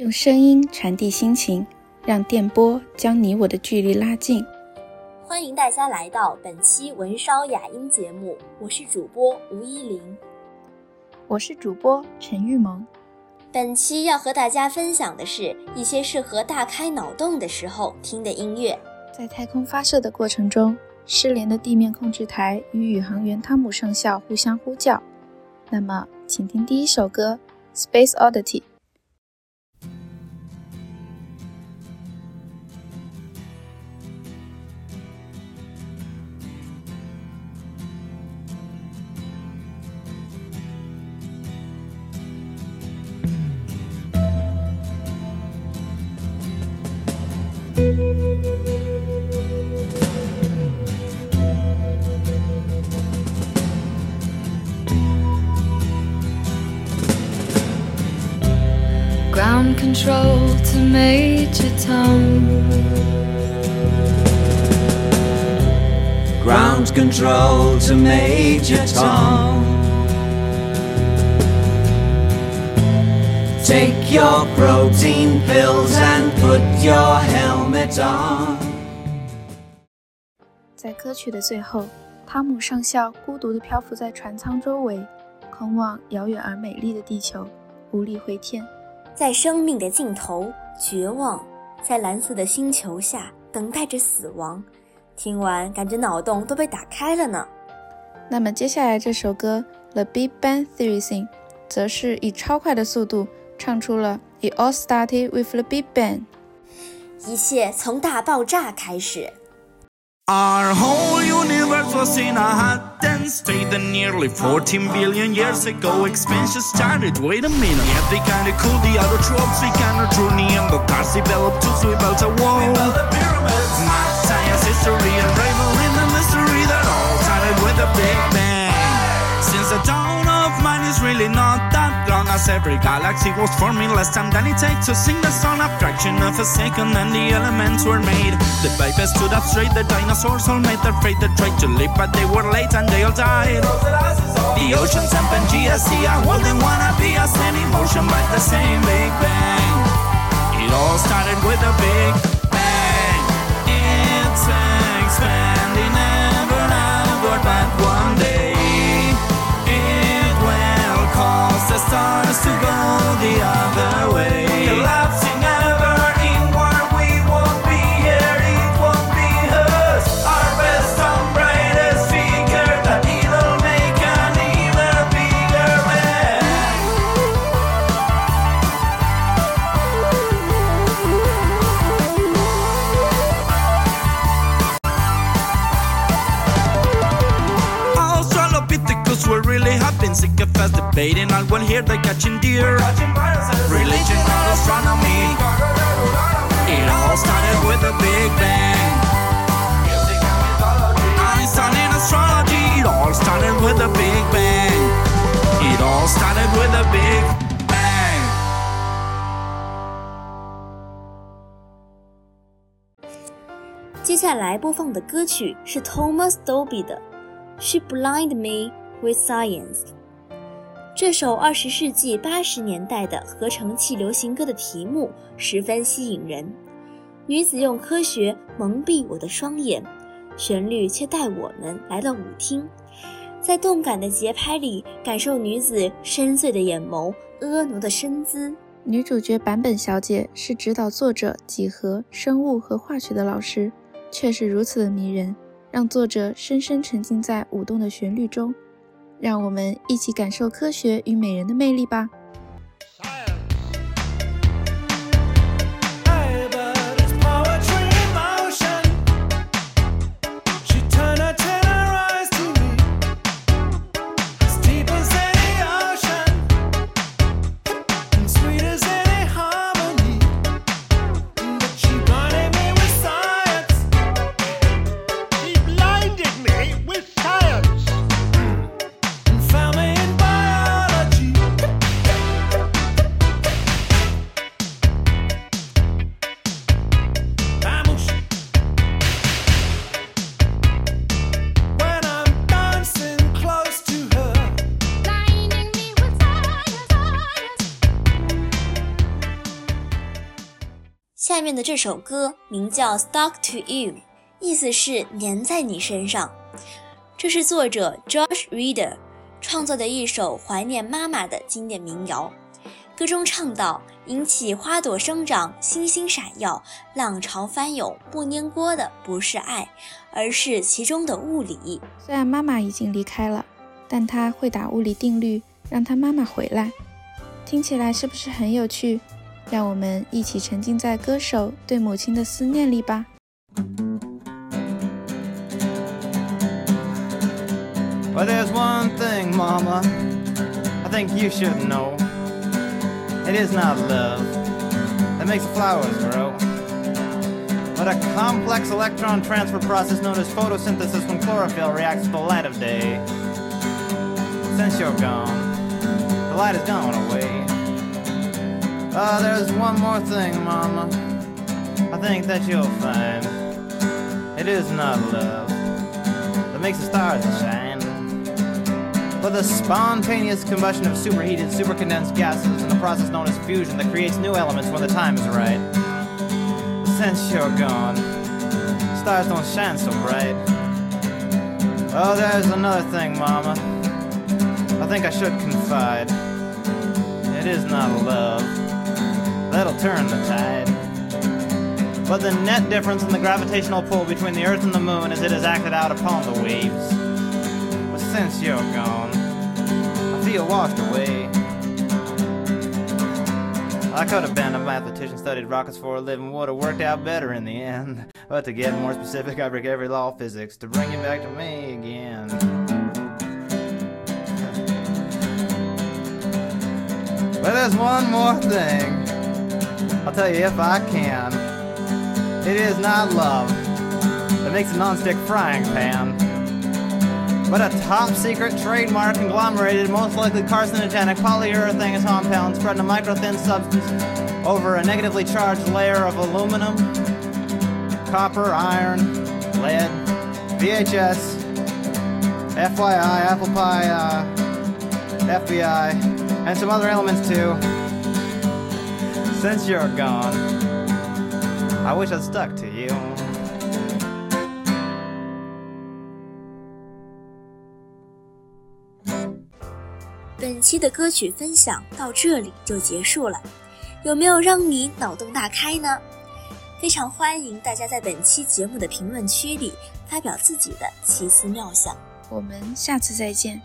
用声音传递心情，让电波将你我的距离拉近。欢迎大家来到本期文烧雅音节目，我是主播吴依林，我是主播陈玉萌。本期要和大家分享的是一些适合大开脑洞的时候听的音乐。在太空发射的过程中，失联的地面控制台与宇航员汤姆上校互相呼叫。那么，请听第一首歌《Space Oddity》。Ground control to Major Tom. Ground control to Major Tom. Take your protein pills and put your on. 在歌曲的最后，汤姆上校孤独地漂浮在船舱周围，空望遥远而美丽的地球，无力回天。在生命的尽头，绝望，在蓝色的星球下等待着死亡。听完，感觉脑洞都被打开了呢。那么接下来这首歌《The Big Bang Theory Sing》则是以超快的速度唱出了 “It all started with the Big Bang”，一切从大爆炸开始。Our whole universe was in a hot and state and nearly 14 billion years ago expansion started. Wait a minute, yeah, they kinda cool, the other tropes we kinda drew Neanderthals developed tools, we built a wall. We built the pyramids. Math, science, history, and rivalry, the mystery that all started with a big bang. Since the dawn of man is really not every galaxy was forming less time than it takes to sing the song. A fraction of a second and the elements were made. The babies stood up straight the dinosaurs all made their fate. They tried to live but they were late and they all died. The oceans and Pangea sea are holding wanna be a same emotion by the same big bang. It all started with a big really hopping, sick of us debating. All one here, they catching deer. Religion, not astronomy. It all started with a big bang. Einstein in astrology. It all started with a big bang. It all started with a big bang. 接下来播放的歌曲是 Thomas Dolby 的《She Blinded Me with Science》。 这首二十世纪八十年代的合成器流行歌的题目十分吸引人，女子用科学蒙蔽我的双眼，旋律却带我们来到舞厅，在动感的节拍里感受女子深邃的眼眸、婀娜的身姿。女主角坂本小姐是指导作者几何、生物和化学的老师，却是如此的迷人，让作者深深沉浸在舞动的旋律中。让我们一起感受科学与美人的魅力吧。下面的这首歌名叫《Stuck to You》，意思是粘在你身上。这是作者 Josh Reader 创作的一首怀念妈妈的经典民谣。歌中唱道：“引起花朵生长，星星闪耀，浪潮翻涌，不粘锅的不是爱，而是其中的物理。”虽然妈妈已经离开了，但她会打物理定律，让她妈妈回来。听起来是不是很有趣？让我们一起沉浸在歌手对母亲的思念里吧。 Well, there's one thing, Mama, I think you should know. It is not love that makes the flowers grow, but a complex electron transfer process known as photosynthesis when chlorophyll reacts with the light of day. Since you're gone, the light has gone away. Ah, there's one more thing, Mama. I think that you'll find it is not love that makes the stars shine, but the spontaneous combustion of superheated, supercondensed gases in the process known as fusion that creates new elements when the time is right. Since you're gone, stars don't shine so bright. Oh, there's another thing, Mama. I think I should confide. It is not love that'll turn the tide. But the net difference in the gravitational pull between the Earth and the Moon as it is acted out upon the waves. But since you're gone, I feel washed away. I could have been a mathematician, studied rockets for a living, would have worked out better in the end. But to get more specific, I break every law of physics to bring you back to me again. But there's one more thing. I'll tell you if I can. It is not love that makes a non-stick frying pan, but a top secret trademark conglomerated, most likely carcinogenic polyurethane compound spread in a micro-thin substance over a negatively charged layer of aluminum, copper, iron, lead, VHS, FYI, apple pie, uh, FBI, and some other elements too. Since you're gone, I wish I'd stuck to you. 本期的歌曲分享到这里就结束了，有没有让你脑洞大开呢？非常欢迎大家在本期节目的评论区里发表自己的奇思妙想。我们下次再见。